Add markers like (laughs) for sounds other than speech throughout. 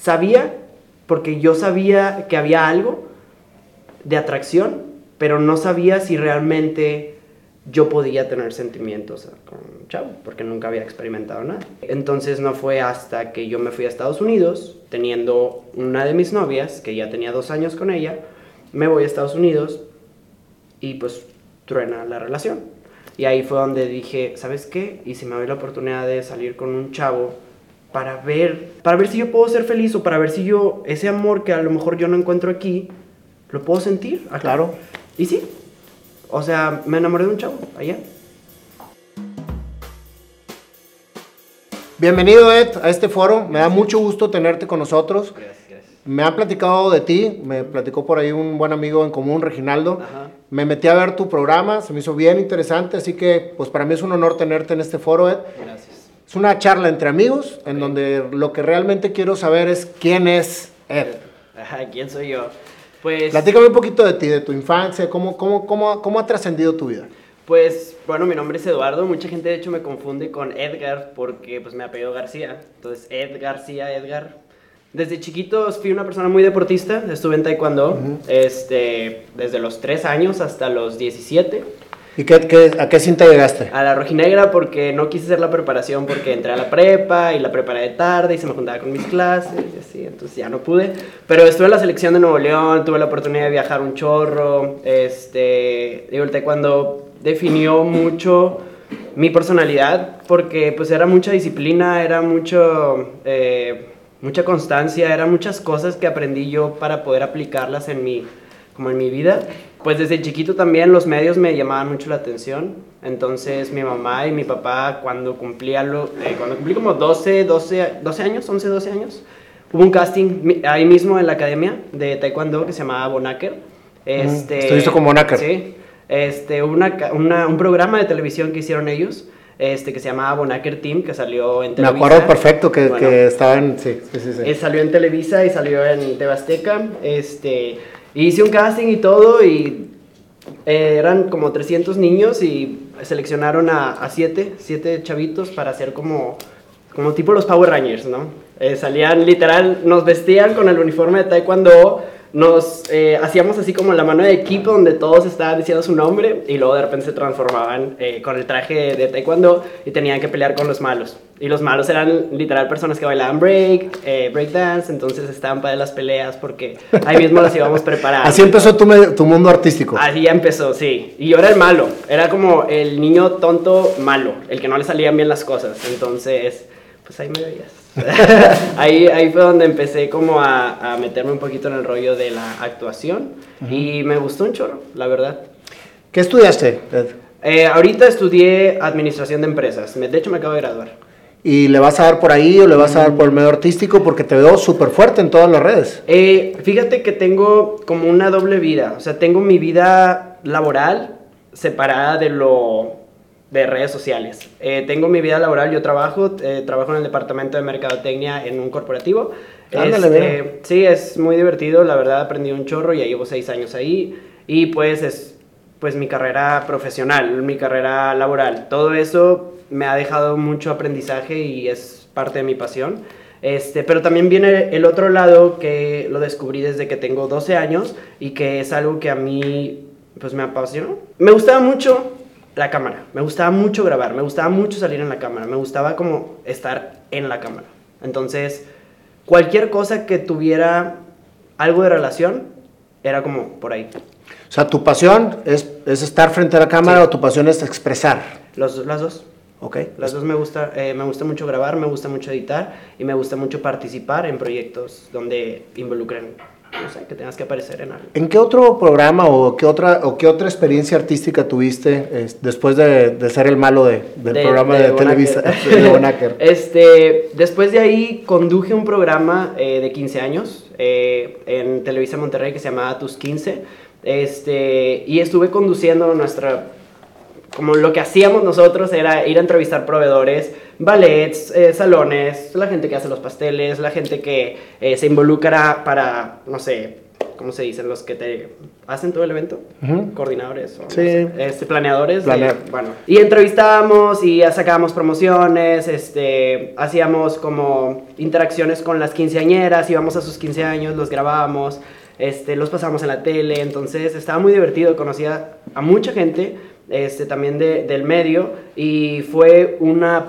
sabía, porque yo sabía que había algo de atracción, pero no sabía si realmente yo podía tener sentimientos con chavo, porque nunca había experimentado nada. Entonces no fue hasta que yo me fui a Estados Unidos, teniendo una de mis novias, que ya tenía dos años con ella, me voy a Estados Unidos y pues truena la relación. Y ahí fue donde dije, ¿sabes qué? Y si me doy la oportunidad de salir con un chavo para ver, para ver si yo puedo ser feliz o para ver si yo, ese amor que a lo mejor yo no encuentro aquí, lo puedo sentir. Claro. Y sí, o sea, me enamoré de un chavo allá. Bienvenido Ed a este foro, me da mucho gusto tenerte con nosotros. Gracias, gracias. Me ha platicado de ti, me platicó por ahí un buen amigo en común, Reginaldo. Ajá. Me metí a ver tu programa, se me hizo bien interesante, así que pues para mí es un honor tenerte en este foro, Ed. Gracias. Es una charla entre amigos en donde lo que realmente quiero saber es quién es Ed. (laughs) Ajá, ¿quién soy yo? Pues, Platícame un poquito de ti, de tu infancia, cómo, cómo, cómo, cómo ha trascendido tu vida. pues, bueno, mi nombre es Eduardo. Mucha gente, de hecho, me confunde con Edgar porque, pues, me apellido García. Entonces, Ed García, Edgar. Desde chiquito fui una persona muy deportista. Estuve en taekwondo este, desde los 3 años hasta los 17. ¿Y qué, qué- a qué cinta llegaste? A la rojinegra porque no quise hacer la preparación porque entré a la prepa y la preparé de tarde y se me juntaba con mis clases y así, entonces ya no pude. Pero estuve en la selección de Nuevo León, tuve la oportunidad de viajar un chorro, este, digo, el taekwondo definió mucho mi personalidad porque pues era mucha disciplina, era mucho, eh, mucha constancia, eran muchas cosas que aprendí yo para poder aplicarlas en mi, como en mi vida. Pues desde chiquito también los medios me llamaban mucho la atención. Entonces mi mamá y mi papá cuando cumplía lo, eh, cuando cumplí como 12, 12, 12 años, 11, 12 años, hubo un casting ahí mismo en la academia de taekwondo que se llamaba Bonacker. Este, estuviste con Bonacker. Sí. Este, una, una- un programa de televisión que hicieron ellos, este, que se llamaba Bonacker Team, que salió en Me Televisa. acuerdo perfecto que, Bueno, que estaban, sí, sí, sí. sí. eh, salió en Televisa y salió en Tebasteca. Este, hice un casting y todo y eh, eran como 300 niños y seleccionaron a, a siete, siete chavitos para hacer como, como tipo los Power Rangers, ¿no? Eh, salían literal, nos vestían con el uniforme de Taekwondo, nos eh, hacíamos así como la mano de equipo donde todos estaban diciendo su nombre y luego de repente se transformaban eh, con el traje de Taekwondo y tenían que pelear con los malos. Y los malos eran literal personas que bailaban break, eh, break dance, entonces estaban para las peleas porque ahí mismo las íbamos preparando. Así empezó tu, tu mundo artístico. Así ya empezó, sí. Y yo era el malo. Era como el niño tonto malo, el que no le salían bien las cosas. Entonces, pues ahí me veías. (laughs) ahí, ahí fue donde empecé como a, a meterme un poquito en el rollo de la actuación. Y me gustó un chorro, la verdad. ¿Qué estudiaste, Ed? Eh, ahorita estudié administración de empresas. De hecho, me acabo de graduar. ¿Y le vas a dar por ahí o le vas a dar por el medio artístico? Porque te veo súper fuerte en todas las redes. Eh, fíjate que tengo como una doble vida. O sea, tengo mi vida laboral separada de lo de redes sociales. Eh, tengo mi vida laboral, yo trabajo, eh, trabajo en el departamento de mercadotecnia en un corporativo. Ándale, Este, sí, es muy divertido, la verdad aprendí un chorro, ya llevo seis años ahí y pues es pues mi carrera profesional, mi carrera laboral. Todo eso me ha dejado mucho aprendizaje y es parte de mi pasión. Este, pero también viene el otro lado que lo descubrí desde que tengo 12 años y que es algo que a mí pues me apasionó. Me gustaba mucho la cámara, me gustaba mucho grabar, me gustaba mucho salir en la cámara, me gustaba como estar en la cámara. Entonces, cualquier cosa que tuviera algo de relación era como por ahí. O sea, tu pasión es, es estar frente a la cámara Sí. o tu pasión es expresar. Los, las dos. ¿Ok? Las dos me gusta, eh, me gusta mucho grabar, me gusta mucho editar y me gusta mucho participar en proyectos donde involucren, no sé, que tengas que aparecer en algo. ¿En qué otro programa o qué otra, o qué otra experiencia artística tuviste eh, después de, de ser el malo de- del De- programa de, Televisa? (laughs) De Bonacker? Este, después de ahí conduje un programa eh, de 15 años eh, en Televisa Monterrey que se llamaba Tus 15. Este, y estuve conduciendo nuestra como lo que hacíamos nosotros era ir a entrevistar proveedores, ballets, eh, salones, la gente que hace los pasteles, la gente que eh, se involucra para, no sé, ¿cómo se dicen? Los que te hacen todo el evento, coordinadores, o no Sí. sé, este, planeadores. de- bueno, y entrevistábamos y sacábamos promociones, este, hacíamos como interacciones con las quinceañeras, íbamos a sus 15 años, los grabábamos, este, los pasábamos en la tele, entonces estaba muy divertido, conocía a mucha gente, este, también de- del medio, y fue una,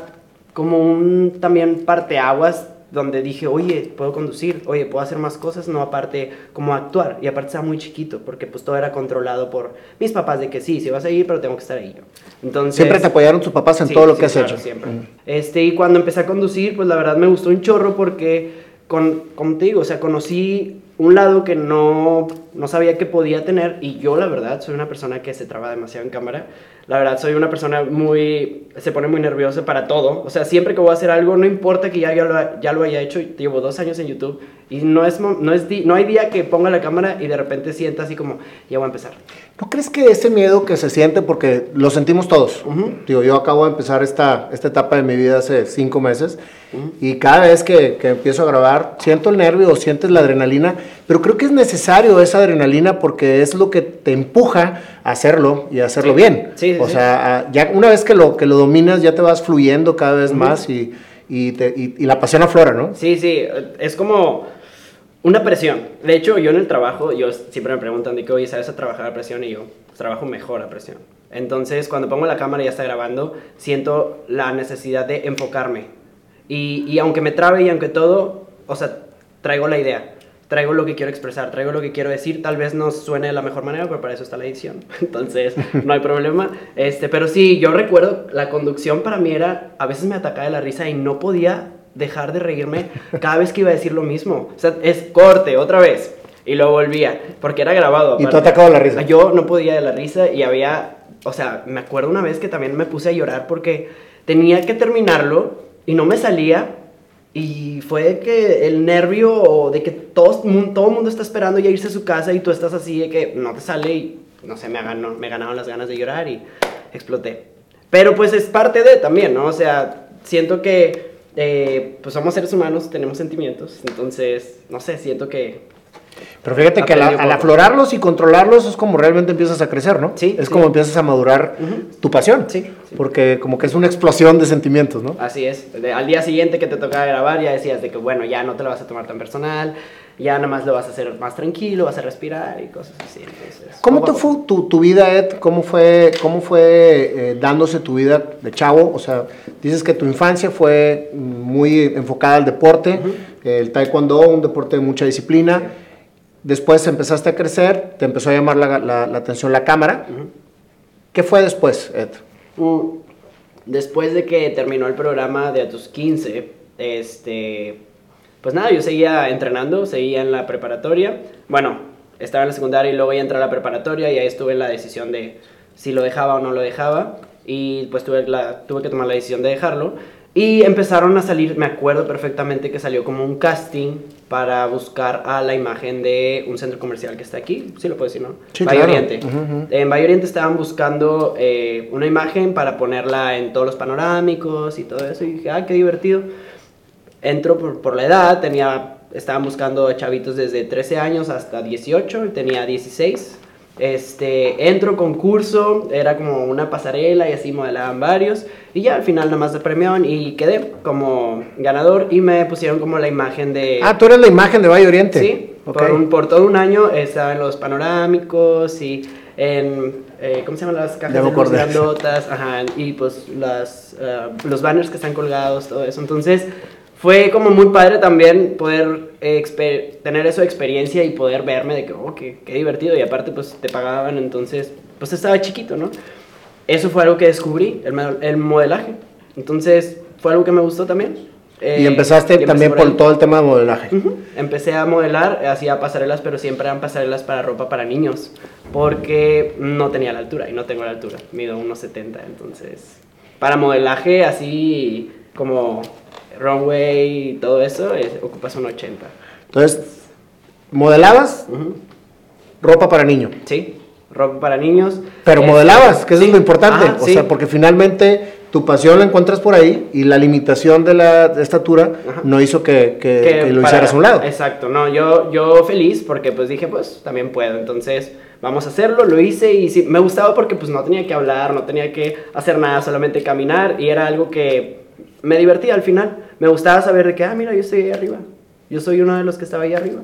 como un también parteaguas donde dije, oye, puedo conducir, oye, puedo hacer más cosas, no aparte como actuar. Y aparte estaba muy chiquito, porque pues todo era controlado por mis papás de que sí, sí vas a ir, pero tengo que estar ahí yo. Entonces, Siempre te apoyaron tus papás en Sí, todo lo sí, que has claro, hecho. Siempre. Ujú. Este, y cuando empecé a conducir, pues la verdad me gustó un chorro porque, con, como te digo, o sea, conocí un lado que no, no sabía que podía tener y yo la verdad soy una persona que se traba demasiado en cámara. La verdad soy una persona muy, se pone muy nerviosa para todo. O sea, siempre que voy a hacer algo, no importa que ya, ya, lo, ya lo haya hecho, llevo dos años en YouTube y no, es, no, es no hay día que ponga la cámara y de repente sienta así como, ya voy a empezar. ¿No crees que ese miedo que se siente, porque lo sentimos todos? Digo, yo acabo de empezar esta, esta etapa de mi vida hace cinco meses y cada vez que, que empiezo a grabar siento el nervio, sientes la adrenalina, pero creo que es necesario esa adrenalina porque es lo que te empuja a hacerlo y a hacerlo Sí. bien. Sí, sí, o sea, ya una vez que lo, que lo dominas ya te vas fluyendo cada vez más y, y, te- y- y la pasión aflora, ¿no? Sí, sí, es como una presión. De hecho, yo en el trabajo, yo siempre me preguntan de que, oye, ¿sabes a trabajar a presión? Y yo, pues, trabajo mejor a presión. Entonces, cuando pongo la cámara y ya está grabando, siento la necesidad de enfocarme. Y, y aunque me trabe y aunque todo, o sea, traigo la idea. Traigo lo que quiero expresar, traigo lo que quiero decir. Tal vez no suene de la mejor manera, pero para eso está la edición. (laughs) Entonces, no hay problema. Este, pero sí, yo recuerdo, la conducción para mí era, a veces me atacaba de la risa y no podía dejar de reírme cada vez que iba a decir lo mismo. O sea, es corte, otra vez. Y lo volvía, porque era grabado. Y tú aparte. atacado de la risa. Yo no podía de la risa y había, o sea, me acuerdo una vez que también me puse a llorar porque tenía que terminarlo y no me salía. Y fue que el nervio de que todo, mu- todo el mundo está esperando ya irse a su casa y tú estás así de que no te sale y no sé, me, ganó, me ganaron las ganas de llorar y exploté. Pero pues es parte de también, ¿no? O sea, siento que eh, pues somos seres humanos, tenemos sentimientos, entonces, no sé, siento que Pero fíjate que al, aflorarlos y controlarlos es como realmente empiezas a crecer, ¿no? Sí, Es sí. como empiezas a madurar tu pasión. Sí, sí. Porque como que es una explosión de sentimientos, ¿no? Así es. De- al día siguiente que te tocaba grabar ya decías de que, bueno, ya no te lo vas a tomar tan personal, ya nada más lo vas a hacer más tranquilo, vas a respirar y cosas así. Entonces, ¿Cómo te fue tu, tu vida, Ed? ¿Cómo fue, cómo fue eh, dándose tu vida de chavo? O sea, dices que tu infancia fue muy enfocada al deporte, el taekwondo, un deporte de mucha disciplina. Después empezaste a crecer, te empezó a llamar la, la- la atención la cámara. ¿Qué fue después, Ed? Mm, Después de que terminó el programa de a tus 15, este, pues nada, yo seguía entrenando, seguía en la preparatoria. Bueno, estaba en la secundaria y luego ya entré a la preparatoria y ahí estuve en la decisión de si lo dejaba o no lo dejaba. Y pues tuve, la, tuve que tomar la decisión de dejarlo. Y empezaron a salir, me acuerdo perfectamente que salió como un casting para buscar a la imagen de un centro comercial que está aquí. Sí lo puedo decir, ¿no? Sí, Valle claro. Oriente. En Valle Oriente estaban buscando eh, una imagen para ponerla en todos los panorámicos y todo eso. Y dije, ah, qué divertido. Entro por, por la edad, tenía, estaban buscando chavitos desde 13 años hasta 18, y tenía 16. Este, entro concurso, era como una pasarela y así modelaban varios. Y ya al final nada más se premiaban y quedé como ganador y me pusieron como la imagen de... Ah, tú eres la imagen de Valle Oriente. Sí, por, un- por todo un año estaba en los panorámicos y en, eh, ¿cómo se llaman las cajas de grandotas? Ajá, y pues las, eh, los banners que están colgados, todo eso. Entonces fue como muy padre también poder eh, tener de experiencia y poder verme de que, oh, qué, qué divertido. Y aparte pues te pagaban, entonces pues estaba chiquito, ¿no? Eso fue algo que descubrí, el, el modelaje. Entonces fue algo que me gustó también. Y Eh, empezaste y también por por todo el tema de modelaje. Ujú. Empecé a modelar, hacía pasarelas, pero siempre eran pasarelas para ropa para niños, porque no tenía la altura y no tengo la altura, mido 1,70, entonces para modelaje así como runway y todo eso, es- ocupas un 80. Entonces, modelabas Ujú. ropa para niño. Sí, ropa para niños. Pero Este, modelabas, que eso sí. es lo importante. Ajá, o sí. sea, porque finalmente tu pasión la encuentras por ahí y la limitación de la estatura no hizo que, que, lo hicieras a un lado. Exacto, no, yo, yo feliz porque pues dije, pues también puedo, entonces vamos a hacerlo, lo hice y sí, me gustaba porque pues no tenía que hablar, no tenía que hacer nada, solamente caminar y era algo que me divertía al final. Me gustaba saber de que, ah, mira, yo estoy ahí arriba, yo soy uno de los que estaba ahí arriba.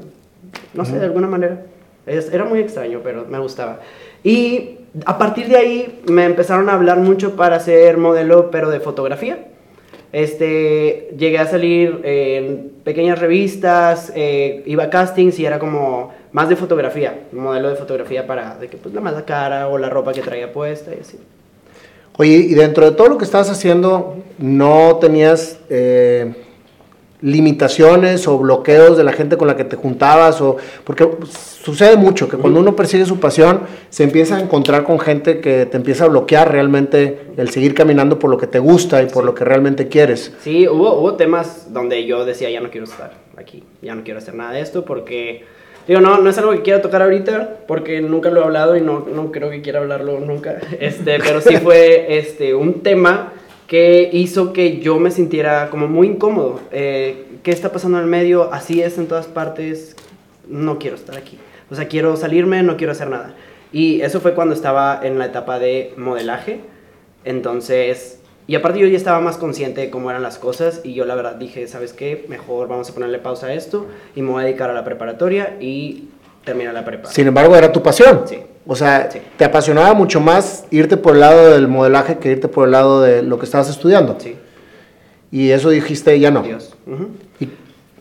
No sé, de alguna manera. era muy extraño, pero me gustaba. Y a partir de ahí me empezaron a hablar mucho para ser modelo, pero de fotografía. Este, llegué a salir en pequeñas revistas, eh, iba a castings y era como más de fotografía, modelo de fotografía para de que pues la mala cara o la ropa que traía puesta y así. Oye, y dentro de todo lo que estabas haciendo, ¿no tenías eh, limitaciones o bloqueos de la gente con la que te juntabas o porque sucede mucho que cuando uno persigue su pasión se empieza a encontrar con gente que te empieza a bloquear realmente el seguir caminando por lo que te gusta y por lo que realmente quieres. Sí, hubo, hubo temas donde yo decía ya no quiero estar aquí, ya no quiero hacer nada de esto porque digo no no es algo que quiera tocar ahorita porque nunca lo he hablado y no, no creo que quiera hablarlo nunca (laughs) este pero sí fue este un tema que hizo que yo me sintiera como muy incómodo. Eh, ¿Qué está pasando en el medio? Así es en todas partes. No quiero estar aquí. O sea, quiero salirme, no quiero hacer nada. Y eso fue cuando estaba en la etapa de modelaje. Entonces, y aparte yo ya estaba más consciente de cómo eran las cosas y yo la verdad dije, ¿sabes qué? Mejor vamos a ponerle pausa a esto y me voy a dedicar a la preparatoria y terminar la prepa. Sin embargo, era tu pasión. Sí. O sea, te apasionaba mucho más irte por el lado del modelaje que irte por el lado de lo que estabas estudiando. Sí. Y eso dijiste, ya no. Dios.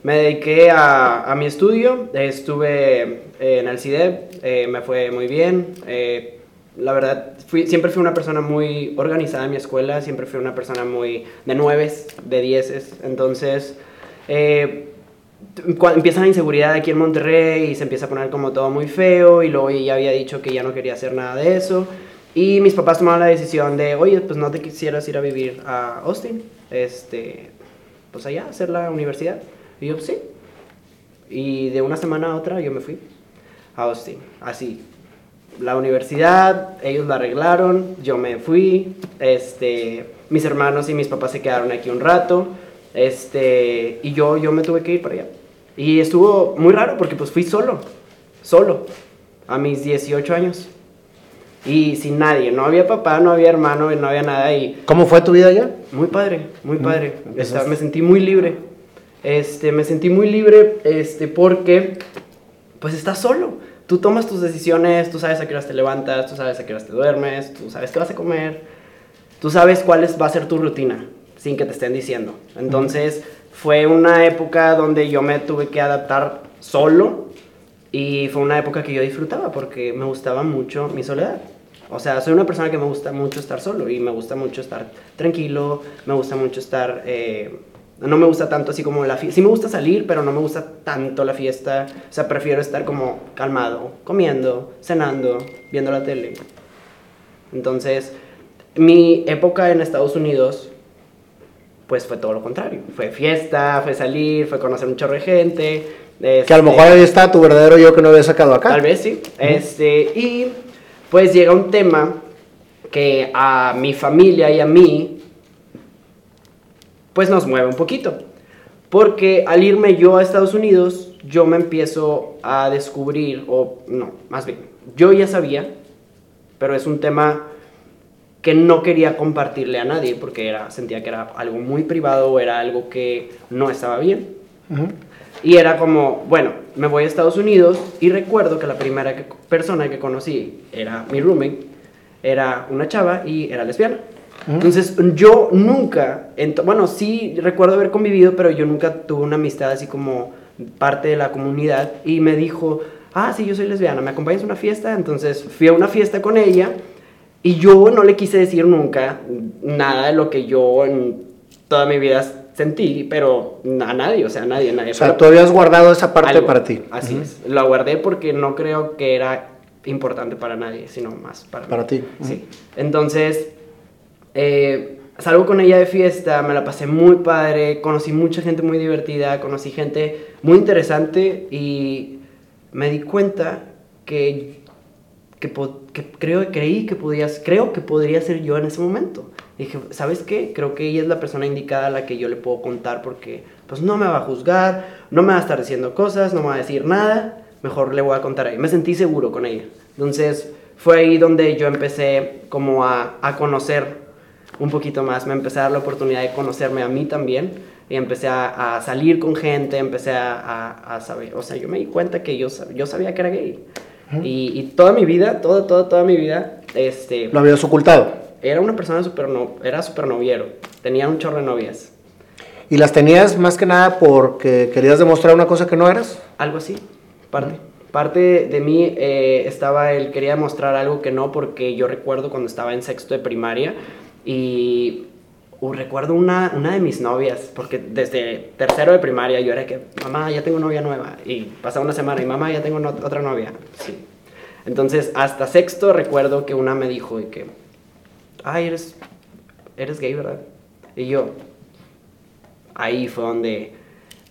Me dediqué a, a, mi estudio, estuve en el CIDE, eh, me fue muy bien. Eh, la verdad, fui, siempre fui una persona muy organizada en mi escuela, siempre fui una persona muy de nueves, de dieces. Entonces, eh, empieza la inseguridad aquí en Monterrey y se empieza a poner como todo muy feo y luego ya había dicho que ya no quería hacer nada de eso y mis papás tomaron la decisión de, oye, pues no te quisieras ir a vivir a Austin, este, pues allá, hacer la universidad. Y yo, pues sí. Y de una semana a otra yo me fui a Austin, así. La universidad, ellos la arreglaron, yo me fui, este, mis hermanos y mis papás se quedaron aquí un rato, este, y yo, yo me tuve que ir para allá. Y estuvo muy raro porque pues fui solo, solo, a mis 18 años. Y sin nadie, no había papá, no había hermano, no había nada. Y ¿Cómo fue tu vida allá? Muy padre, muy mm, padre. me sentí muy libre. Este, me sentí muy libre este, porque pues estás solo. Tú tomas tus decisiones, tú sabes a qué horas te levantas, tú sabes a qué horas te duermes, tú sabes qué vas a comer, tú sabes cuál va a ser tu rutina sin que te estén diciendo. Entonces fue una época donde yo me tuve que adaptar solo y fue una época que yo disfrutaba porque me gustaba mucho mi soledad. O sea, soy una persona que me gusta mucho estar solo y me gusta mucho estar tranquilo, me gusta mucho estar... Eh, no me gusta tanto así como la fiesta. Sí me gusta salir, pero no me gusta tanto la fiesta. O sea, prefiero estar como calmado, comiendo, cenando, viendo la tele. Entonces, mi época en Estados Unidos pues fue todo lo contrario. Fue fiesta, fue salir, fue conocer un chorro de gente. que a lo mejor ahí está tu verdadero yo que no había sacado acá. Tal vez sí. este, y pues llega un tema que a mi familia y a mí, pues nos mueve un poquito. Porque al irme yo a Estados Unidos, yo me empiezo a descubrir, o no, más bien, yo ya sabía, pero es un tema que no quería compartirle a nadie porque era, sentía que era algo muy privado o era algo que no estaba bien. Y era como, bueno, me voy a Estados Unidos y recuerdo que la primera persona que conocí era mi roommate, era una chava y era lesbiana. Entonces yo nunca, bueno, sí recuerdo haber convivido, pero yo nunca tuve una amistad así como parte de la comunidad y me dijo, ah, sí, yo soy lesbiana, ¿me acompañas a una fiesta? Entonces fui a una fiesta con ella y yo no le quise decir nunca nada de lo que yo en toda mi vida sentí, pero a nadie, o sea, a nadie, a nadie. O sea, tú habías guardado esa parte para ti. Así es. Lo guardé porque no creo que era importante para nadie, sino más para, para ti. Sí. Entonces, eh, salgo con ella de fiesta, me la pasé muy padre, conocí mucha gente muy divertida, conocí gente muy interesante y me di cuenta que que, creo, creí que podías, creo que podría ser yo en ese momento. Dije, ¿sabes qué? Creo que ella es la persona indicada a la que yo le puedo contar porque pues no me va a juzgar, no me va a estar diciendo cosas, no me va a decir nada, mejor le voy a contar a ella. Me sentí seguro con ella. Entonces fue ahí donde yo empecé como a, a conocer un poquito más, me empecé a dar la oportunidad de conocerme a mí también y empecé a, a salir con gente, empecé a, a, a, saber, o sea, yo me di cuenta que yo, yo sabía que era gay. y, y toda mi vida, toda, toda, toda mi vida, este, Lo habías ocultado. era una persona super, no, era super noviero, tenía un chorro de novias, ¿Y las tenías más que nada porque querías demostrar una cosa que no eras? algo así, parte. Parte de mí eh, estaba el quería demostrar algo que no, porque yo recuerdo cuando estaba en sexto de primaria y uh, recuerdo una, una de mis novias, porque desde tercero de primaria yo era que, mamá, ya tengo novia nueva, y pasaba una semana y mamá, ya tengo no- otra novia. Sí. Entonces, hasta sexto recuerdo que una me dijo de que, ay, eres, eres gay, ¿verdad? Y yo, ahí fue donde...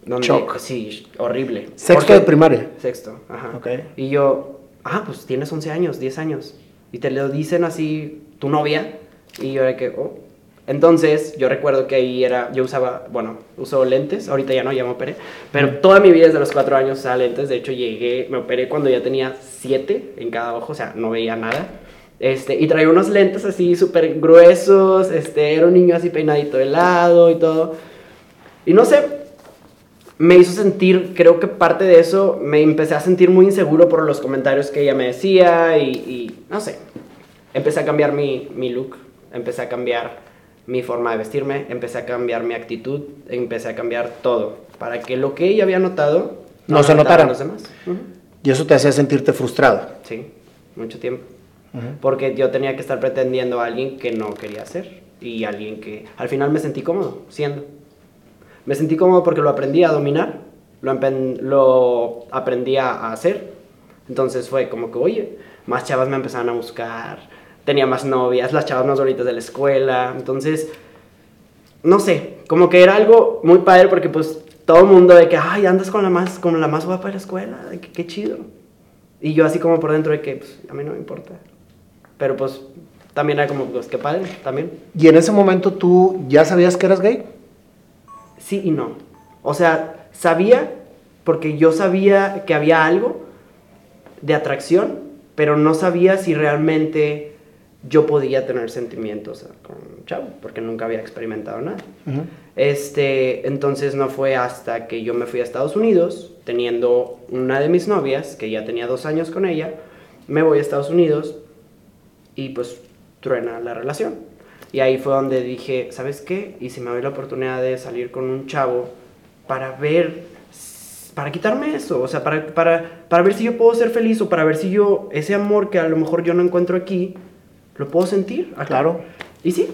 donde Shock. Sí, horrible. Sexto de primaria. Sexto, ajá. Ok. Y yo, ah, pues tienes 11 años, 10 años. Y te lo dicen así, tu novia. Y yo era que, oh. Entonces, yo recuerdo que ahí era, yo usaba, bueno, uso lentes, ahorita ya no, ya me operé. Pero toda mi vida desde los 4 años usaba lentes. De hecho, llegué, me operé cuando ya tenía 7 en cada ojo, o sea, no veía nada. Este, y traía unos lentes así súper gruesos, este, era un niño así peinadito de lado y todo. Y no sé, me hizo sentir, creo que parte de eso, me empecé a sentir muy inseguro por los comentarios que ella me decía y, y no sé, empecé a cambiar mi, mi look, empecé a cambiar mi forma de vestirme, empecé a cambiar mi actitud, empecé a cambiar todo, para que lo que ella había notado No lo se notara. los demás. Ujú. Y eso te hacía sentirte frustrado. Sí, mucho tiempo. Porque yo tenía que estar pretendiendo a alguien que no quería ser y alguien que al final me sentí cómodo siendo. Me sentí cómodo porque lo aprendí a dominar, lo, lo aprendí a hacer. Entonces fue como que, oye, más chavas me empezaron a buscar, tenía más novias, las chavas más bonitas de la escuela. Entonces, no sé, como que era algo muy padre porque pues todo el mundo de que, ay, andas con la más, con la más guapa de la escuela, de que qué chido. Y yo así como por dentro de que, pues, a mí no me importa. Pero pues también era como, pues qué padre, también. ¿Y en ese momento tú ya sabías que eras gay? Sí y no. O sea, sabía porque yo sabía que había algo de atracción, pero no sabía si realmente yo podía tener sentimientos con chavo, porque nunca había experimentado nada. Este, entonces no fue hasta que yo me fui a Estados Unidos, teniendo una de mis novias, que ya tenía dos años con ella, me voy a Estados Unidos y pues truena la relación. Y ahí fue donde dije, ¿sabes qué? Y si me doy la oportunidad de salir con un chavo para ver, para quitarme eso, o sea, para, para, para ver si yo puedo ser feliz o para ver si yo, ese amor que a lo mejor yo no encuentro aquí, lo puedo sentir. acá. Claro. Y sí,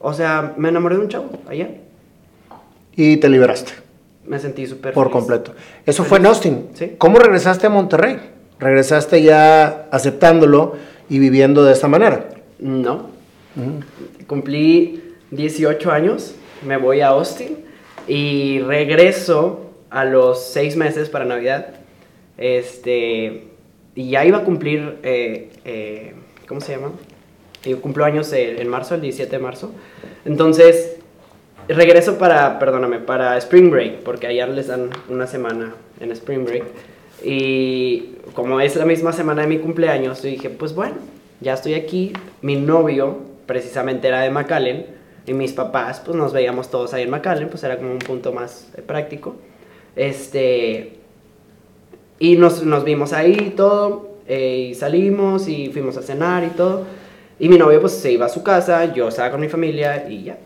o sea, me enamoré de un chavo allá. Y te liberaste Me sentí súper por feliz. completo. Eso fue en Austin. Sí. ¿Cómo regresaste a Monterrey? Regresaste ya aceptándolo y viviendo de esta manera. No. Cumplí 18 años, me voy a Austin y regreso a los 6 meses para Navidad. Este, y ya iba a cumplir, eh, eh, ¿cómo se llama? Yo cumplo años en marzo, el 17 de marzo. Entonces, regreso para, perdóname, para Spring Break, porque allá les dan una semana en Spring Break. Y como es la misma semana de mi cumpleaños, dije, pues bueno, ya estoy aquí. Mi novio precisamente era de McAllen y mis papás, pues nos veíamos todos ahí en McAllen, pues era como un punto más eh, práctico. Este, y nos, nos vimos ahí y todo, eh, y salimos y fuimos a cenar y todo. Y mi novio pues se iba a su casa, yo estaba con mi familia y ya.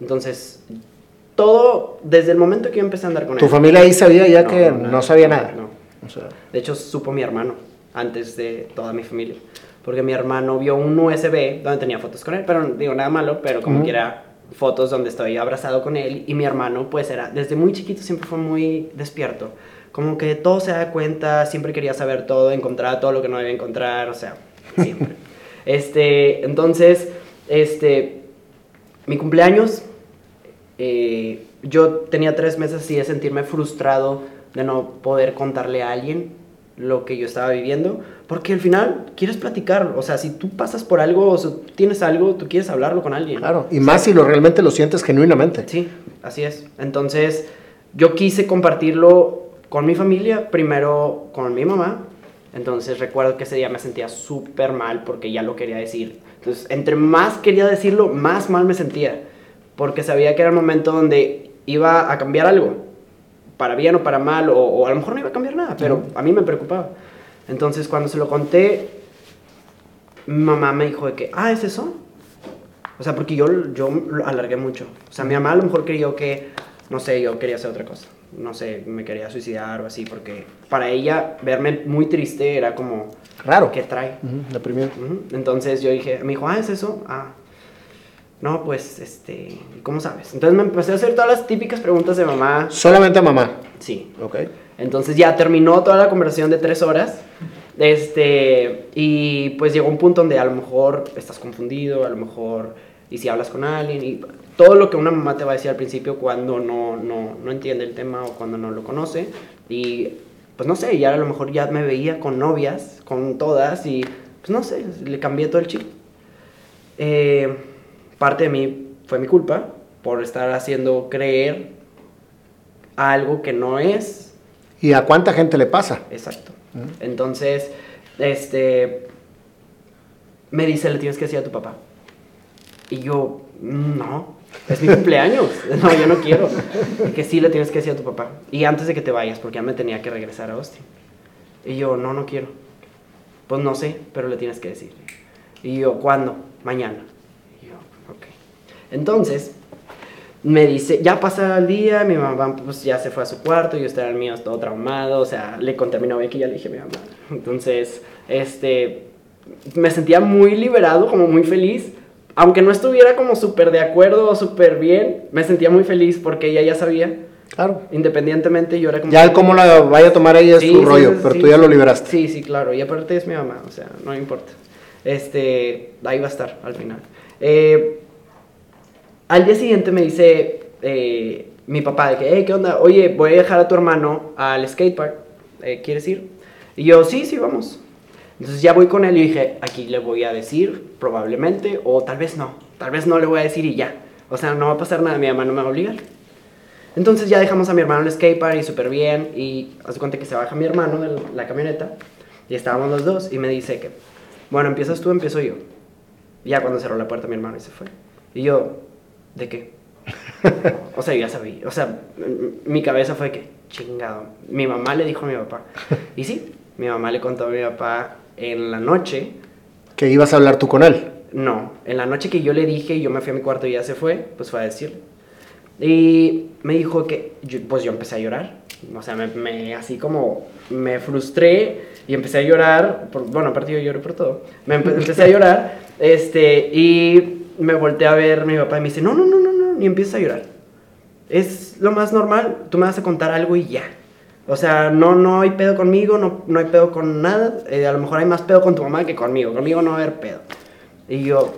Entonces, todo, desde el momento que yo empecé a andar con ¿Tu él. familia ahí sabía ya No, que no, no, sabía nada? No. O sea, De hecho, supo mi hermano antes de toda mi familia. Porque mi hermano vio un USB donde tenía fotos con él, pero digo nada malo, pero como Ujú. que era fotos donde estoy abrazado con él. Y mi hermano, pues era, desde muy chiquito siempre fue muy despierto. Como que todo se da cuenta, siempre quería saber todo, encontrar todo lo que no debía encontrar, o sea, siempre. Este, entonces, este, mi cumpleaños, eh, yo tenía tres meses así de sentirme frustrado de no poder contarle a alguien lo que yo estaba viviendo, porque al final quieres platicar, o sea, si tú pasas por algo, o sea, tienes algo, tú quieres hablarlo con alguien. Claro, y más si lo realmente lo sientes genuinamente. Sí, así es. Entonces, yo quise compartirlo con mi familia, primero con mi mamá. Entonces, recuerdo que ese día me sentía súper mal porque ya lo quería decir. Entonces, entre más quería decirlo, más mal me sentía, porque sabía que era el momento donde iba a cambiar algo para bien o para mal, o, a lo mejor no iba a cambiar nada, pero a mí me preocupaba. Entonces, cuando se lo conté, mi mamá me dijo de que, ah, ¿es eso? O sea, porque yo, yo lo alargué mucho. O sea, mi mamá a lo mejor creyó que, no sé, yo quería hacer otra cosa. No sé, me quería suicidar o así, porque para ella verme muy triste era como... Raro. ¿Qué trae? la primera. Entonces yo dije, me dijo, ah, ¿es eso? Ah, no, pues, este, ¿cómo sabes? Entonces me empecé a hacer todas las típicas preguntas de mamá. ¿Solamente a mamá? Sí. Ok. Entonces ya terminó toda la conversación de tres horas. Este, y pues llegó un punto donde a lo mejor estás confundido, a lo mejor, y si hablas con alguien, y todo lo que una mamá te va a decir al principio cuando no, no, no entiende el tema o cuando no lo conoce. Y pues no sé, ya a lo mejor ya me veía con novias, con todas, y pues no sé, le cambié todo el chip. Eh, parte de mí fue mi culpa por estar haciendo creer algo que no es. ¿Y a cuánta gente le pasa? Exacto. Entonces, este, me dice, le tienes que decir a tu papá. Y yo, no, es mi cumpleaños. (laughs) No, yo no quiero. Y que sí le tienes que decir a tu papá. Y antes de que te vayas, porque ya me tenía que regresar a Austin. Y yo, no, no quiero. Pues no sé, pero le tienes que decir. Y yo, ¿cuándo? Mañana. Entonces, me dice, ya pasa el día, mi mamá pues ya se fue a su cuarto, yo estaba en el mío todo traumado, o sea, le conté a mi novia que ya le dije a mi mamá. Entonces, este, me sentía muy liberado, como muy feliz, aunque no estuviera como súper de acuerdo o súper bien, me sentía muy feliz porque ella ya sabía. Claro. Independientemente, yo era como... Ya cómo la vaya a tomar ella es su rollo, pero tú ya lo liberaste. Sí, sí, claro, y aparte es mi mamá, o sea, no importa. Este, ahí va a estar al final. Eh, al día siguiente me dice eh, mi papá de que, hey, ¿qué onda? Oye, voy a dejar a tu hermano al skatepark. Eh, ¿Quieres ir? Y yo, sí, sí, vamos. Entonces ya voy con él y dije, aquí le voy a decir, probablemente, o tal vez no. Tal vez no le voy a decir y ya. O sea, no va a pasar nada, mi mamá no me va a obligar. Entonces ya dejamos a mi hermano al skatepark y súper bien. Y hace cuenta que se baja mi hermano de la camioneta. Y estábamos los dos. Y me dice que, bueno, empiezas tú, empiezo yo. Y ya cuando cerró la puerta mi hermano y se fue. Y yo, ¿De qué? (laughs) o sea, ya sabía. O sea, mi cabeza fue que, chingado. Mi mamá le dijo a mi papá. Y sí, mi mamá le contó a mi papá en la noche. ¿Que ibas a hablar tú con él? No, en la noche que yo le dije y yo me fui a mi cuarto y ya se fue, pues fue a decirle. Y me dijo que, pues yo empecé a llorar. O sea, me, así como me frustré y empecé a llorar. Por, bueno, aparte yo lloré por todo. Me empecé a (laughs) llorar. Este, y me volteé a ver mi papá y me dice, no, no, no, no, no, ni empieza a llorar. Es lo más normal, tú me vas a contar algo y ya. O sea, no, no hay pedo conmigo, no, no hay pedo con nada. Eh, a lo mejor hay más pedo con tu mamá que conmigo. Conmigo no va a haber pedo. Y yo,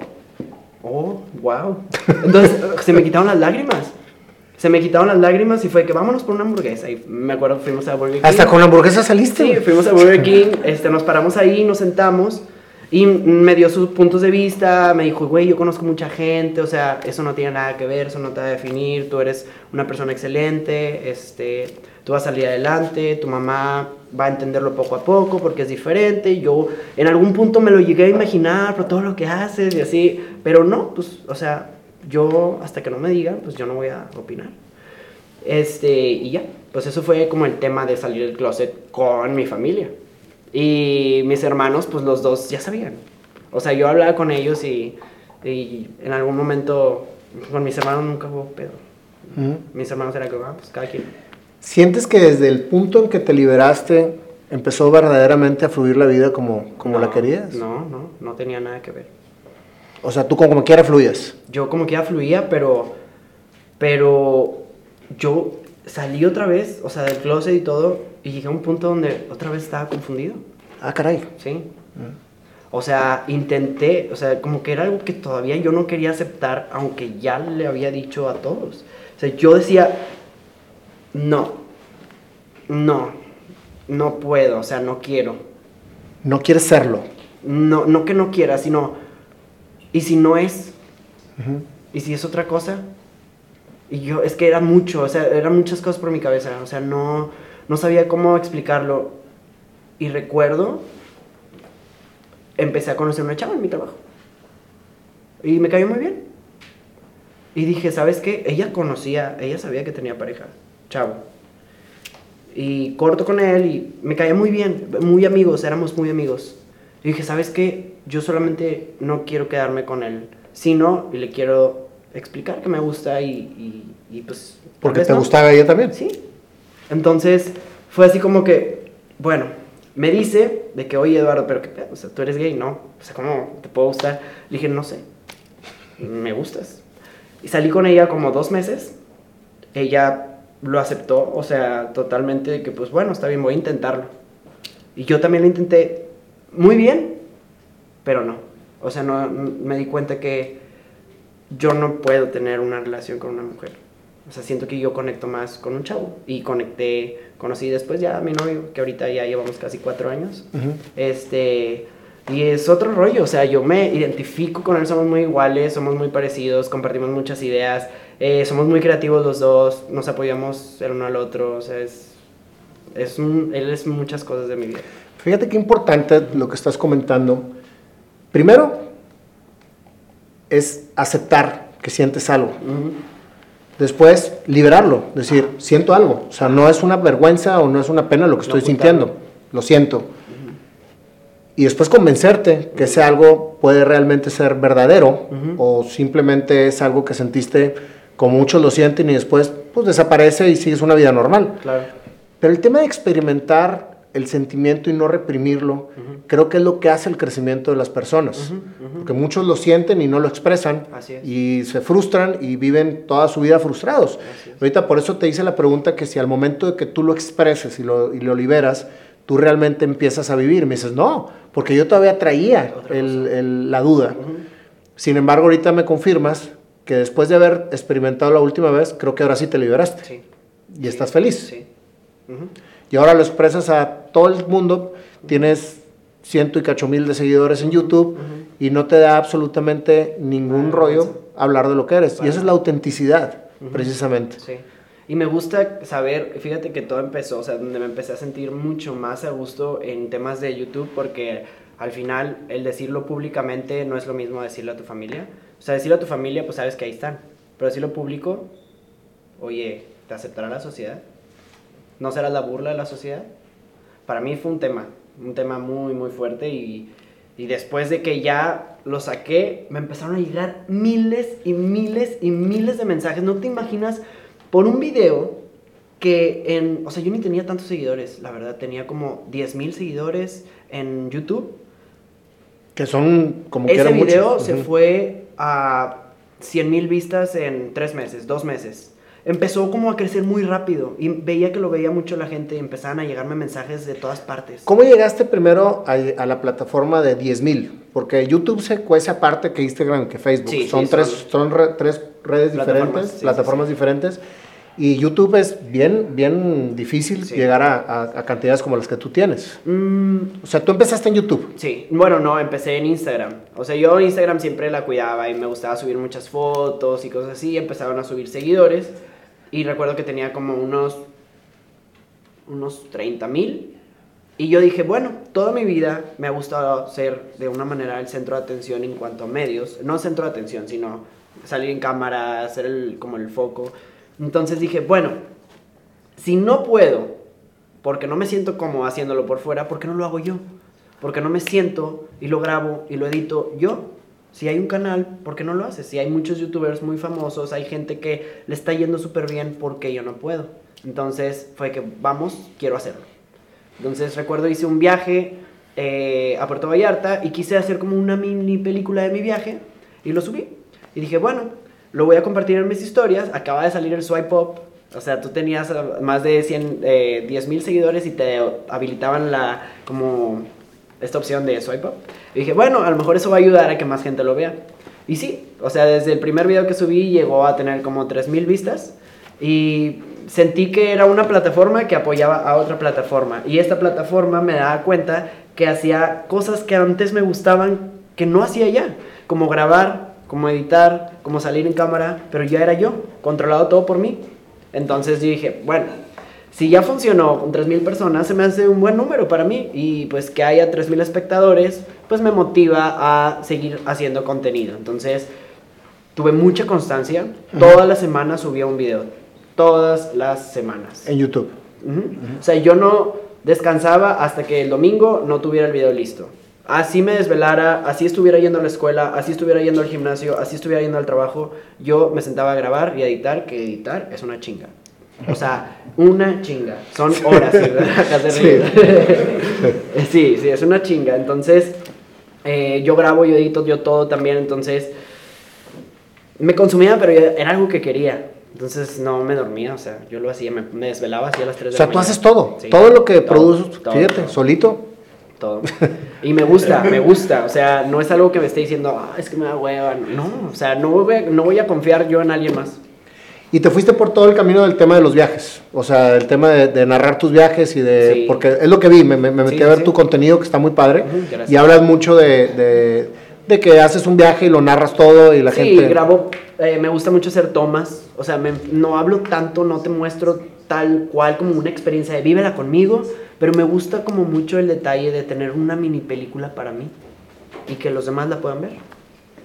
oh, wow. Entonces (laughs) se me quitaron las lágrimas. Se me quitaron las lágrimas y fue que vámonos por una hamburguesa. Y me acuerdo, fuimos a Burger King. ¿Hasta con la hamburguesa saliste? Sí, fuimos a Burger (laughs) King, este, nos paramos ahí, nos sentamos. Y me dio sus puntos de vista, me dijo, güey, yo conozco mucha gente, o sea, eso no tiene nada que ver, eso no te va a definir, tú eres una persona excelente, este, tú vas a salir adelante, tu mamá va a entenderlo poco a poco porque es diferente, yo en algún punto me lo llegué a imaginar por todo lo que haces y así, pero no, pues, o sea, yo hasta que no me digan, pues yo no voy a opinar. Este, y ya, pues eso fue como el tema de salir del closet con mi familia. Y mis hermanos, pues los dos ya sabían. O sea, yo hablaba con ellos y, y en algún momento, con mis hermanos nunca hubo pedo. Mis hermanos eran como, ah, pues cada quien. ¿Sientes que desde el punto en que te liberaste empezó verdaderamente a fluir la vida como, como la querías? No, no, no tenía nada que ver. O sea, tú como quiera fluyes. Yo como quiera fluía, pero, pero yo salí otra vez, o sea, del closet y todo, y llegué a un punto donde otra vez estaba confundido. Ah, caray. Sí. Mm. O sea, intenté, o sea, como que era algo que todavía yo no quería aceptar, aunque ya le había dicho a todos. O sea, yo decía, no, no, no puedo, o sea, no quiero. No quieres serlo. No, no que no quiera, sino, ¿y si no es? ¿Y si es otra cosa? Y yo, es que era mucho, o sea, eran muchas cosas por mi cabeza, o sea, no, no sabía cómo explicarlo. Y recuerdo, empecé a conocer una chava en mi trabajo. Y me cayó muy bien. Y dije, ¿sabes qué? Ella conocía, ella sabía que tenía pareja, chavo. Y corto con él y me caía muy bien, muy amigos, éramos muy amigos. Y dije, ¿sabes qué? Yo solamente no quiero quedarme con él, sino y le quiero explicar que me gusta y, y, y pues... Porque te no. gustaba ella también. Sí. Entonces fue así como que, bueno, me dice de que, oye Eduardo, pero pedo, o sea, tú eres gay, ¿no? O sea, ¿cómo te puedo gustar? Le dije, no sé, me gustas. Y salí con ella como dos meses. Ella lo aceptó, o sea, totalmente de que, pues bueno, está bien, voy a intentarlo. Y yo también lo intenté muy bien, pero no. O sea, no, me di cuenta que yo no puedo tener una relación con una mujer. O sea, siento que yo conecto más con un chavo. Y conecté, conocí después ya a mi novio, que ahorita ya llevamos casi cuatro años. Este, y es otro rollo, o sea, yo me identifico con él, somos muy iguales, somos muy parecidos, compartimos muchas ideas, eh, somos muy creativos los dos, nos apoyamos el uno al otro, o sea, es, es un- él es muchas cosas de mi vida. Fíjate qué importante lo que estás comentando. Primero, es aceptar que sientes algo. Ujú. Después, liberarlo, decir, siento algo. O sea, no es una vergüenza o no es una pena lo que estoy ocultarlo. sintiendo. Lo siento. Y después convencerte que ese algo puede realmente ser verdadero o simplemente es algo que sentiste como muchos lo sienten y después pues desaparece y sigues una vida normal. Claro. Pero el tema de experimentar el sentimiento y no reprimirlo, creo que es lo que hace el crecimiento de las personas. Porque muchos lo sienten y no lo expresan y se frustran y viven toda su vida frustrados. Ahorita por eso te hice la pregunta que si al momento de que tú lo expreses y lo, y lo liberas, tú realmente empiezas a vivir. Me dices, no, porque yo todavía traía el- el- la duda. Sin embargo, ahorita me confirmas que después de haber experimentado la última vez, creo que ahora sí te liberaste Sí. y estás feliz. Sí. Y ahora lo expresas a todo el mundo, tienes ciento y cacho mil de seguidores en YouTube y no te da absolutamente ningún Ah, rollo hablar de lo que eres. Y esa es la autenticidad, precisamente. Sí. Y me gusta saber, fíjate que todo empezó, o sea, donde me empecé a sentir mucho más a gusto en temas de YouTube, porque al final el decirlo públicamente no es lo mismo decirlo a tu familia. O sea, decirlo a tu familia, pues sabes que ahí están. Pero decirlo público, oye, ¿te aceptará la sociedad? ¿No serás la burla de la sociedad? Para mí fue un tema, un tema muy, muy fuerte y, y después de que ya lo saqué, me empezaron a llegar miles y miles y miles de mensajes. No te imaginas por un video que en, o sea, yo ni tenía tantos seguidores, la verdad, tenía como 10 mil seguidores en YouTube. Que son como que Ese video muchos. se Ujú. fue a 100 mil vistas en tres meses, dos meses. Empezó como a crecer muy rápido y veía que lo veía mucho la gente y empezaban a llegarme mensajes de todas partes. ¿Cómo llegaste primero a, a la plataforma de 10.000? Porque YouTube se cuece aparte que Instagram, que Facebook. Sí, son sí, tres, son- son re- tres redes Plataformas, diferentes, sí, plataformas diferentes. Y YouTube es bien, bien difícil Sí. llegar a, a- a cantidades como las que tú tienes. Mm, O sea, tú empezaste en YouTube. Sí, bueno, no, empecé en Instagram. O sea, yo Instagram siempre la cuidaba y me gustaba subir muchas fotos y cosas así. Empezaron a subir seguidores y recuerdo que tenía como unos, unos 30 mil. Y yo dije, bueno, toda mi vida me ha gustado ser de una manera el centro de atención en cuanto a medios. No centro de atención, sino salir en cámara, ser el, como el foco. Entonces dije, bueno, si no puedo, porque no me siento como haciéndolo por fuera, ¿por qué no lo hago yo? Porque no me siento y lo grabo y lo edito yo. Si hay un canal, ¿por qué no lo haces? Si hay muchos youtubers muy famosos, hay gente que le está yendo súper bien, ¿por qué yo no puedo? Entonces fue que vamos, quiero hacerlo. Entonces recuerdo hice un viaje eh, a Puerto Vallarta y quise hacer como una mini película de mi viaje y lo subí. Y dije, bueno, lo voy a compartir en mis historias. Acaba de salir el swipe up. O sea, tú tenías eh, más de 100, eh, 10 mil seguidores y te habilitaban la, como esta opción de swipe up. Y dije, bueno, a lo mejor eso va a ayudar a que más gente lo vea. Y sí, o sea, desde el primer video que subí llegó a tener como 3 mil vistas. Y sentí que era una plataforma que apoyaba a otra plataforma. Y esta plataforma me daba cuenta que hacía cosas que antes me gustaban que no hacía ya. Como grabar, como editar, como salir en cámara. Pero ya era yo, controlado todo por mí. Entonces dije, bueno, si ya funcionó con 3.000 personas, se me hace un buen número para mí. Y pues que haya 3.000 espectadores, pues me motiva a seguir haciendo contenido. Entonces tuve mucha constancia. Todas las semanas subía un video. Todas las semanas. En YouTube. O sea, yo no descansaba hasta que el domingo no tuviera el video listo. Así me desvelara, así estuviera yendo a la escuela, así estuviera yendo al gimnasio, así estuviera yendo al trabajo, yo me sentaba a grabar y a editar, que editar es una chinga. O sea, una chinga. Son horas, (laughs) sí. (laughs) sí, sí, es una chinga. Entonces, eh, yo grabo, yo edito, yo todo también. Entonces, me consumía, pero era algo que quería. Entonces no me dormía, o sea, yo lo hacía, me, desvelaba, hacía las 3 de la mañana. O sea, tú haces todo, todo lo que produces, fíjate, solito. Todo. (laughs) Y me gusta, me gusta, o sea, no es algo que me esté diciendo, ah, es que me da hueva, no, o sea, no voy, a, no voy a confiar yo en alguien más. Y te fuiste por todo el camino del tema de los viajes, o sea, el tema de, narrar tus viajes y de... Porque es lo que vi, me, metí a ver tu contenido que está muy padre y hablas mucho de, de, que haces un viaje y lo narras todo y la gente... Sí, grabo, eh, me gusta mucho hacer tomas, o sea, no hablo tanto, no te muestro tal cual como una experiencia de vívela conmigo, pero me gusta como mucho el detalle de tener una mini película para mí y que los demás la puedan ver.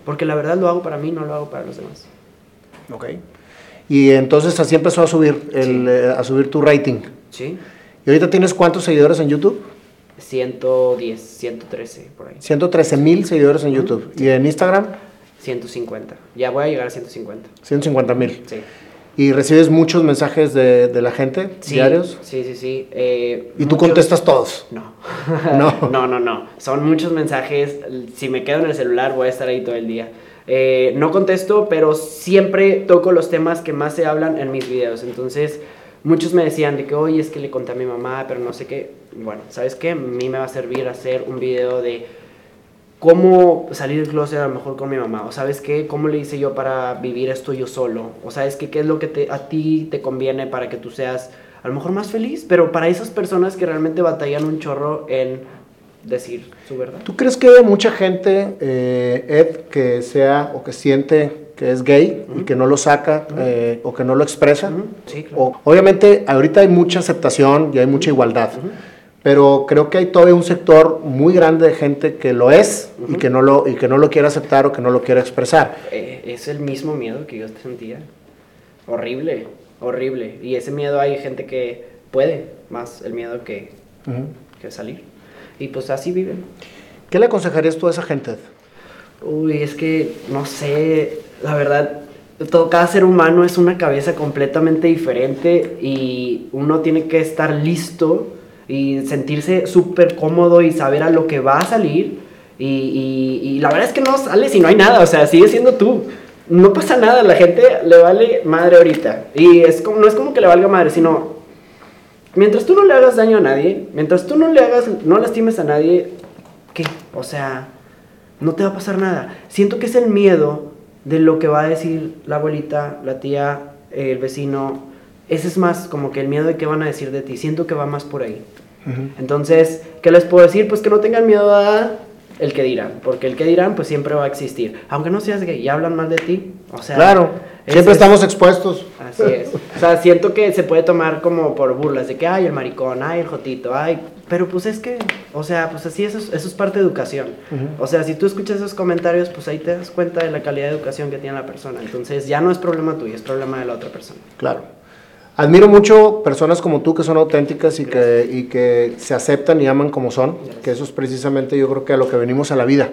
Porque la verdad lo hago para mí, no lo hago para los demás. Ok. Y entonces así empezó a subir, el, eh, a subir tu rating. Sí. ¿Y ahorita tienes cuántos seguidores en YouTube? 110, 113 por ahí. 113 mil seguidores en YouTube. ¿Y en Instagram? 150. Ya voy a llegar a 150. 150 mil. Sí. ¿Y recibes muchos mensajes de, de la gente diarios? Sí, sí, sí. Eh, ¿Y tú contestas todos? No. (laughs) no. (laughs) no, no, no. Son muchos mensajes. Si me quedo en el celular voy a estar ahí todo el día. Eh, no contesto, pero siempre toco los temas que más se hablan en mis videos. Entonces, muchos me decían de que, oye, es que le conté a mi mamá, pero no sé qué. Bueno, ¿sabes qué? A mí me va a servir hacer un video de cómo salir del closet a lo mejor con mi mamá, o sabes qué, cómo le hice yo para vivir esto yo solo, o sabes qué, qué es lo que te, a ti te conviene para que tú seas a lo mejor más feliz, pero para esas personas que realmente batallan un chorro en decir su verdad. ¿Tú crees que hay mucha gente, eh, Ed, que sea o que siente que es gay y que no lo saca eh, o que no lo expresa? Sí, claro. obviamente ahorita hay mucha aceptación y hay mucha igualdad pero creo que hay todavía un sector muy grande de gente que lo es y, que no lo, y que no lo quiere aceptar o que no lo quiere expresar. Eh, es el mismo miedo que yo sentía. Horrible, horrible. Y ese miedo hay gente que puede más el miedo que, que salir. Y pues así viven. ¿Qué le aconsejarías tú a esa gente? Uy, es que no sé, la verdad, todo, cada ser humano es una cabeza completamente diferente y uno tiene que estar listo y sentirse súper cómodo y saber a lo que va a salir. Y, y, la verdad es que no sale si no hay nada, o sea, sigue siendo tú. No pasa nada, la gente le vale madre ahorita. Y es como, no es como que le valga madre, sino mientras tú no le hagas daño a nadie, mientras tú no le hagas, no lastimes a nadie, ¿qué? O sea, no te va a pasar nada. Siento que es el miedo de lo que va a decir la abuelita, la tía, el vecino. Ese es más como que el miedo de qué van a decir de ti. Siento que va más por ahí. Entonces, ¿qué les puedo decir? Pues que no tengan miedo a el que dirán, porque el que dirán pues siempre va a existir. Aunque no seas gay y hablan mal de ti, o sea... Claro, siempre estamos expuestos. Así es. O sea, siento que se puede tomar como por burlas de que, ay, el maricón, ay, el jotito, ay... Pero pues es que, o sea, pues así eso, eso es parte de educación. O sea, si tú escuchas esos comentarios, pues ahí te das cuenta de la calidad de educación que tiene la persona. Entonces ya no es problema tuyo, es problema de la otra persona. Claro. Admiro mucho personas como tú que son auténticas y que, y que se aceptan y aman como son, que eso es precisamente yo creo que a lo que venimos a la vida,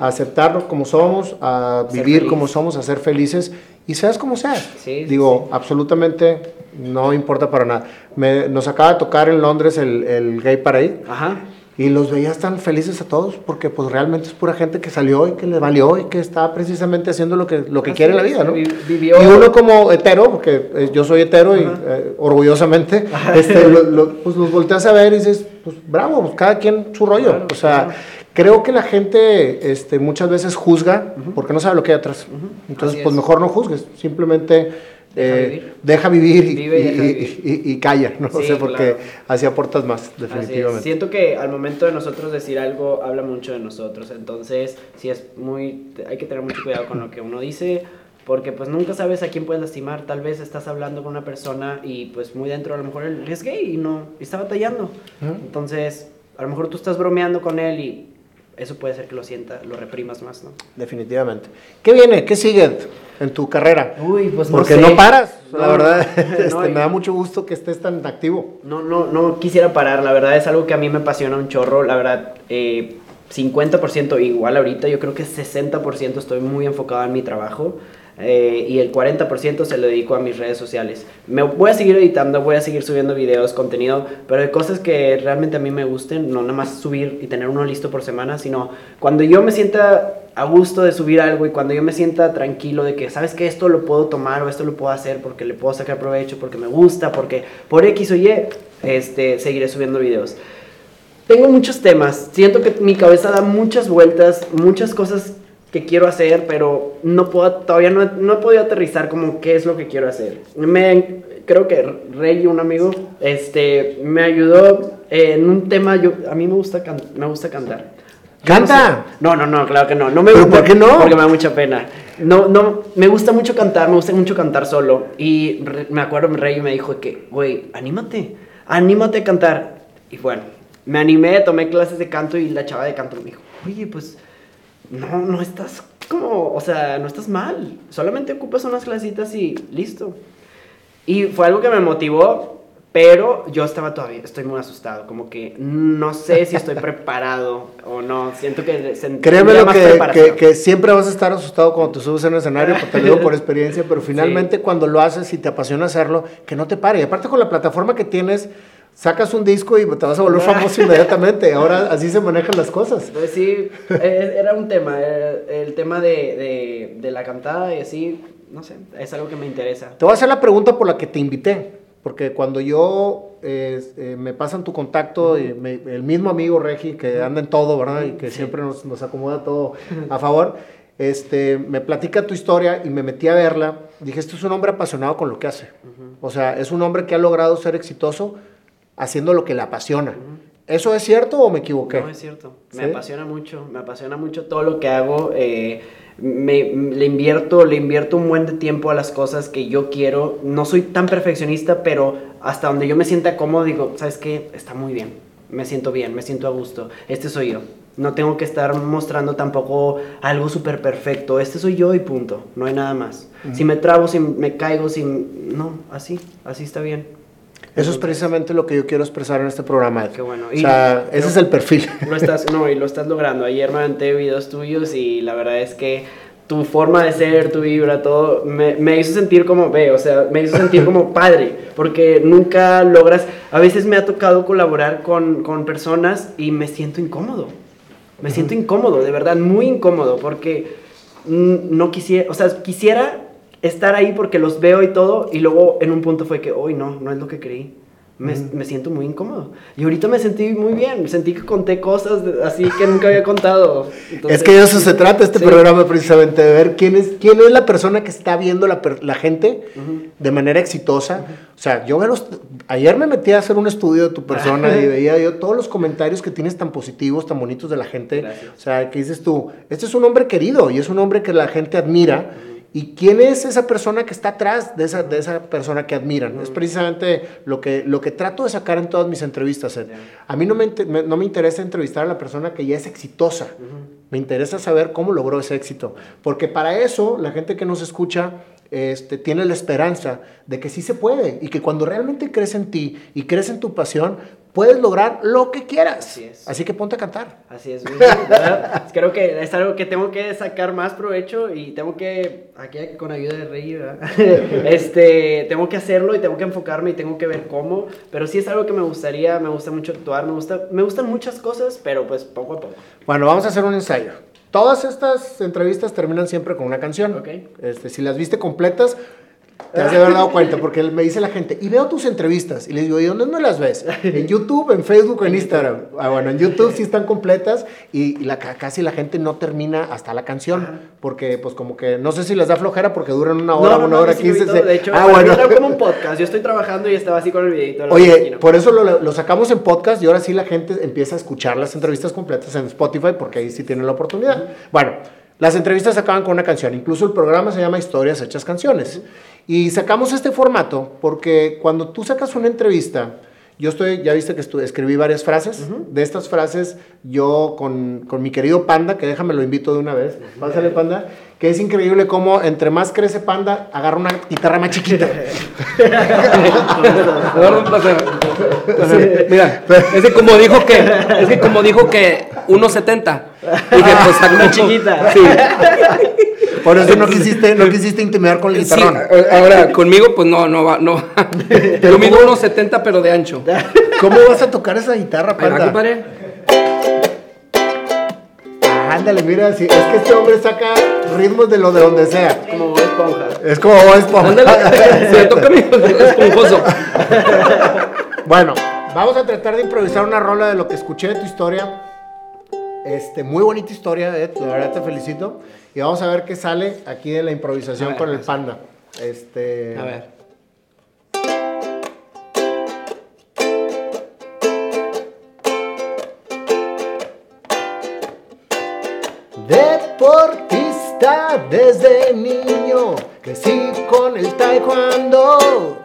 a aceptarnos como somos, a vivir como somos, a ser felices y seas como seas. Digo, absolutamente no importa para nada. Me, nos acaba de tocar en Londres el, el Gay Parade. Ajá. Y los veías tan felices a todos porque pues realmente es pura gente que salió y que le valió y que está precisamente haciendo lo que, lo que quiere en la vida, ¿no? Vivió... Y uno como hetero, porque eh, yo soy hetero y eh, orgullosamente, (laughs) este, pues los volteas a ver y dices, pues bravo, pues, cada quien su rollo. o sea, creo que la gente este, muchas veces juzga porque no sabe lo que hay atrás. Entonces, pues mejor no juzgues, simplemente Deja eh, vivir. deja vivir y, Vive y y- deja y- vivir. y- y calla, ¿no? Sí, sé, porque claro. así aportas más, definitivamente. Siento que al momento de nosotros decir algo habla mucho de nosotros, entonces sí es muy hay que tener mucho cuidado con lo que uno dice porque pues nunca sabes a quién puedes lastimar, tal vez estás hablando con una persona y pues muy dentro a lo mejor él es gay y no está batallando. Entonces, a lo mejor tú estás bromeando con él y eso puede ser que lo sienta, lo reprimas más, ¿no? Definitivamente. ¿Qué viene? ¿Qué sigue en tu carrera? Uy, pues no Porque sé. no paras, la verdad. no, (laughs) este, no, me da mucho gusto que estés tan activo. No, no, no quisiera parar, la verdad es algo que a mí me apasiona un chorro, la verdad, eh, 50% igual ahorita, yo creo que 60% estoy muy enfocado en mi trabajo eh, y el 40% se lo dedico a mis redes sociales. Me voy a seguir editando, voy a seguir subiendo videos, contenido, pero de cosas que realmente a mí me gusten, no nada más subir y tener uno listo por semana, sino cuando yo me sienta a gusto de subir algo y cuando yo me sienta tranquilo de que, sabes que esto lo puedo tomar o esto lo puedo hacer porque le puedo sacar provecho, porque me gusta, porque por X o Y, este, seguiré subiendo videos. Tengo muchos temas, siento que mi cabeza da muchas vueltas, muchas cosas que quiero hacer, pero no puedo, todavía no, no he podido aterrizar como qué es lo que quiero hacer. Me, creo que Rey, un amigo, este, me ayudó en un tema, yo, a mí me gusta, can- me gusta cantar. ¡Canta! No, no, no, no, claro que no. no me ¿Pero gusta- por qué no? Porque me da mucha pena. No, no, me gusta mucho cantar, me gusta mucho cantar solo. Y re- me acuerdo, rey me dijo que, güey, anímate, anímate a cantar. Y bueno, me animé, tomé clases de canto y la chava de canto me dijo, oye, pues, no, no estás como, o sea, no estás mal. Solamente ocupas unas clasitas y listo. Y fue algo que me motivó, pero yo estaba todavía, estoy muy asustado, como que no sé si estoy (laughs) preparado o no, siento que Créeme lo que, que, que siempre vas a estar asustado cuando te subes en el escenario, porque te lo digo por (laughs) experiencia, pero finalmente cuando lo haces y te apasiona hacerlo, que no te pare. Y aparte con la plataforma que tienes, sacas un disco y te vas a volver (laughs) famoso inmediatamente. Ahora así se manejan las cosas. Pues sí, eh, era un tema, eh, el tema de, de, de la cantada y así, no sé, es algo que me interesa. Te voy a hacer la pregunta por la que te invité, porque cuando yo eh, eh, me pasan tu contacto, y me- el mismo amigo Regi, que anda en todo, ¿verdad? Y que siempre nos, nos acomoda todo (laughs) a favor, este, me platica tu historia y me metí a verla. Dije, este es un hombre apasionado con lo que hace. O sea, es un hombre que ha logrado ser exitoso haciendo lo que le apasiona. ¿Eso es cierto o me equivoqué? No, es cierto. Me ¿Sí? apasiona mucho, me apasiona mucho todo lo que hago. eh, me, le invierto, le invierto un buen de tiempo a las cosas que yo quiero. No soy tan perfeccionista, pero hasta donde yo me sienta cómodo, digo, ¿sabes qué? Está muy bien. Me siento bien, me siento a gusto. Este soy yo. No tengo que estar mostrando tampoco algo súper perfecto. Este soy yo y punto. No hay nada más. Si me trabo, si me caigo, si... No, así, así está bien. Eso es precisamente lo que yo quiero expresar en este programa. Qué bueno. O Y- sea, ese es el perfil. (laughs) Lo estás, no, y lo estás logrando. Ayer me aventé videos tuyos y la verdad es que tu forma de ser, tu vibra, todo, me, me hizo sentir como, ve, o sea, me hizo sentir como (laughs) padre, porque nunca logras, a veces me ha tocado colaborar con, con personas y me siento incómodo. Me siento incómodo, de verdad, muy incómodo, porque no quisiera, o sea, quisiera estar ahí porque los veo y todo, y luego en un punto fue que, hoy no, no es lo que creí. Me, me siento muy incómodo. Y ahorita me sentí muy bien. Sentí que conté cosas así que nunca había contado. Entonces, es que de eso se trata este sí. programa precisamente, de ver quién es, quién es la persona que está viendo la, la gente Ujú. de manera exitosa. O sea, yo los- ayer me metí a hacer un estudio de tu (laughs) persona y veía yo todos los comentarios que tienes tan positivos, tan bonitos de la gente. Gracias. O sea, que dices tú, este es un hombre querido y es un hombre que la gente admira. ¿Y quién es esa persona que está atrás de esa, de esa persona que admiran? Es precisamente lo que, lo que trato de sacar en todas mis entrevistas. Ed. A mí no me- no me interesa entrevistar a la persona que ya es exitosa. Me interesa saber cómo logró ese éxito. Porque para eso la gente que nos escucha este, tiene la esperanza de que sí se puede y que cuando realmente crees en ti y crees en tu pasión, puedes lograr lo que quieras. Así es. Así que ponte a cantar. Así es. ¿verdad? Creo que es algo que tengo que sacar más provecho y tengo que, aquí con ayuda de Rey, ¿verdad? (laughs) este, tengo que hacerlo y tengo que enfocarme y tengo que ver cómo. Pero sí es algo que me gustaría, me gusta mucho actuar, me, gusta, me gustan muchas cosas, pero pues poco a poco. Bueno, vamos a hacer un ensayo. Todas estas entrevistas terminan siempre con una canción. Ok. Este, si las viste completas, Te has de haber dado cuenta, porque me dice la gente, y veo tus entrevistas. Y le digo, ¿y dónde no las ves? En YouTube, en Facebook, en Instagram. Ah, bueno, en YouTube sí están completas y la, casi la gente no termina hasta la canción. Porque, pues, como que no sé si les da flojera porque duran una hora, una hora quince. De hecho, ah, bueno. como un podcast. Yo estoy trabajando y estaba así con el videito. Oye, por eso lo, lo, sacamos en podcast y ahora sí la gente empieza a escuchar las entrevistas completas en Spotify porque ahí sí tienen la oportunidad. Bueno. Las entrevistas acaban con una canción, incluso el programa se llama Historias Hechas Canciones. Y sacamos este formato porque cuando tú sacas una entrevista, yo estoy, ya viste que escribí varias frases. De estas frases, yo con, con, mi querido Panda, que déjame lo invito de una vez, pásale Panda, que es increíble cómo entre más crece Panda, agarra una guitarra más chiquita. (laughs) Mira, es que como dijo que, es que como dijo que 1.70, dije, pues está una chiquita. Sí. Por eso no quisiste, no quisiste intimidar con el guitarrón. ahora, conmigo, pues no, no va, no. (laughs) Yo mido unos 70, pero de ancho. (laughs) ¿Cómo vas a tocar esa guitarra, panda? ándale, mira, es que este hombre saca ritmos de lo de donde sea. Como Bob Esponja. Es como Bob Esponja. Ándale, (laughs) se toca mi esponjoso. bueno, vamos a tratar de improvisar una rola de lo que escuché de tu historia. Este, muy bonita historia, Ed, la verdad te felicito. Y vamos a ver qué sale aquí de la improvisación con el panda. Este. A ver. Deportista desde niño, crecí con el taekwondo.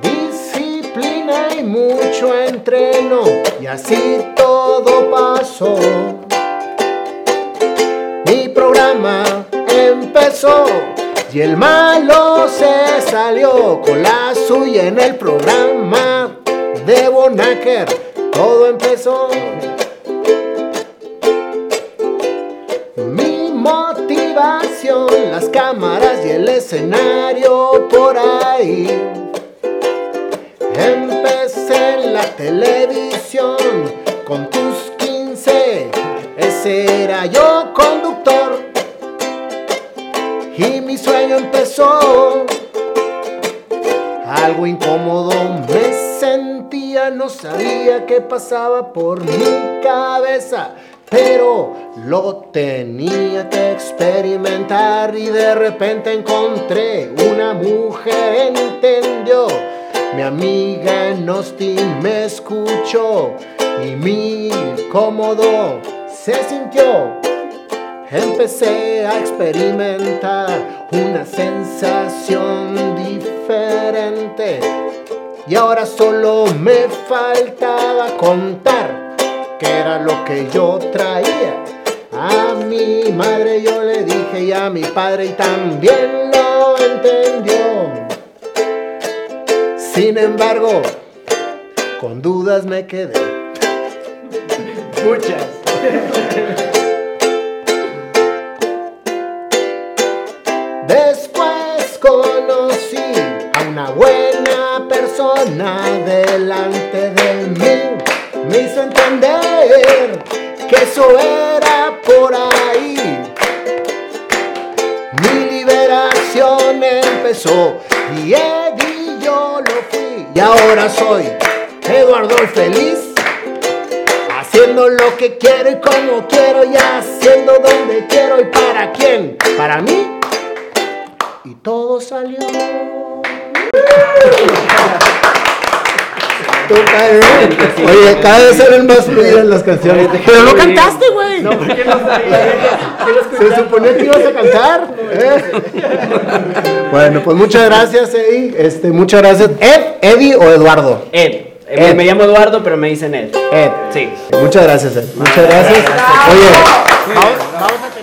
Disciplina y mucho entreno, y así todo pasó programa empezó y el malo se salió con la suya en el programa de Bonacker. Todo empezó. Mi motivación, las cámaras y el escenario por ahí. Empecé en la televisión con tus 15, ese era yo conductor y mi sueño empezó. Algo incómodo me sentía, no sabía qué pasaba por mi cabeza, pero lo tenía que experimentar y de repente encontré una mujer, entendió. Mi amiga en Austin me escuchó y mi cómodo se sintió empecé a experimentar una sensación diferente. Y ahora solo me faltaba contar qué era lo que yo traía. A mi madre yo le dije y a mi padre y también lo entendió. Sin embargo, con dudas me quedé. Muchas. (laughs) buena persona delante de mí me hizo entender que eso era por ahí. Mi liberación empezó y Eddie yo lo fui. Y ahora soy Eduardo el feliz. Haciendo lo que quiero y como quiero y haciendo donde quiero y para quién. Para mí. Y todo salió. Oye, cada vez eran más fluidas las canciones. Pero no cantaste, güey. No, porque no Se suponía que ibas a cantar. Bueno, pues muchas gracias, Eddie. Este, muchas gracias. ¿Ed, Eddie o Eduardo? Ed. Ed. Me llamo Eduardo, pero me dicen Ed. Ed. Sí. Muchas gracias, Ed. Muchas gracias. Oye, vamos, vamos a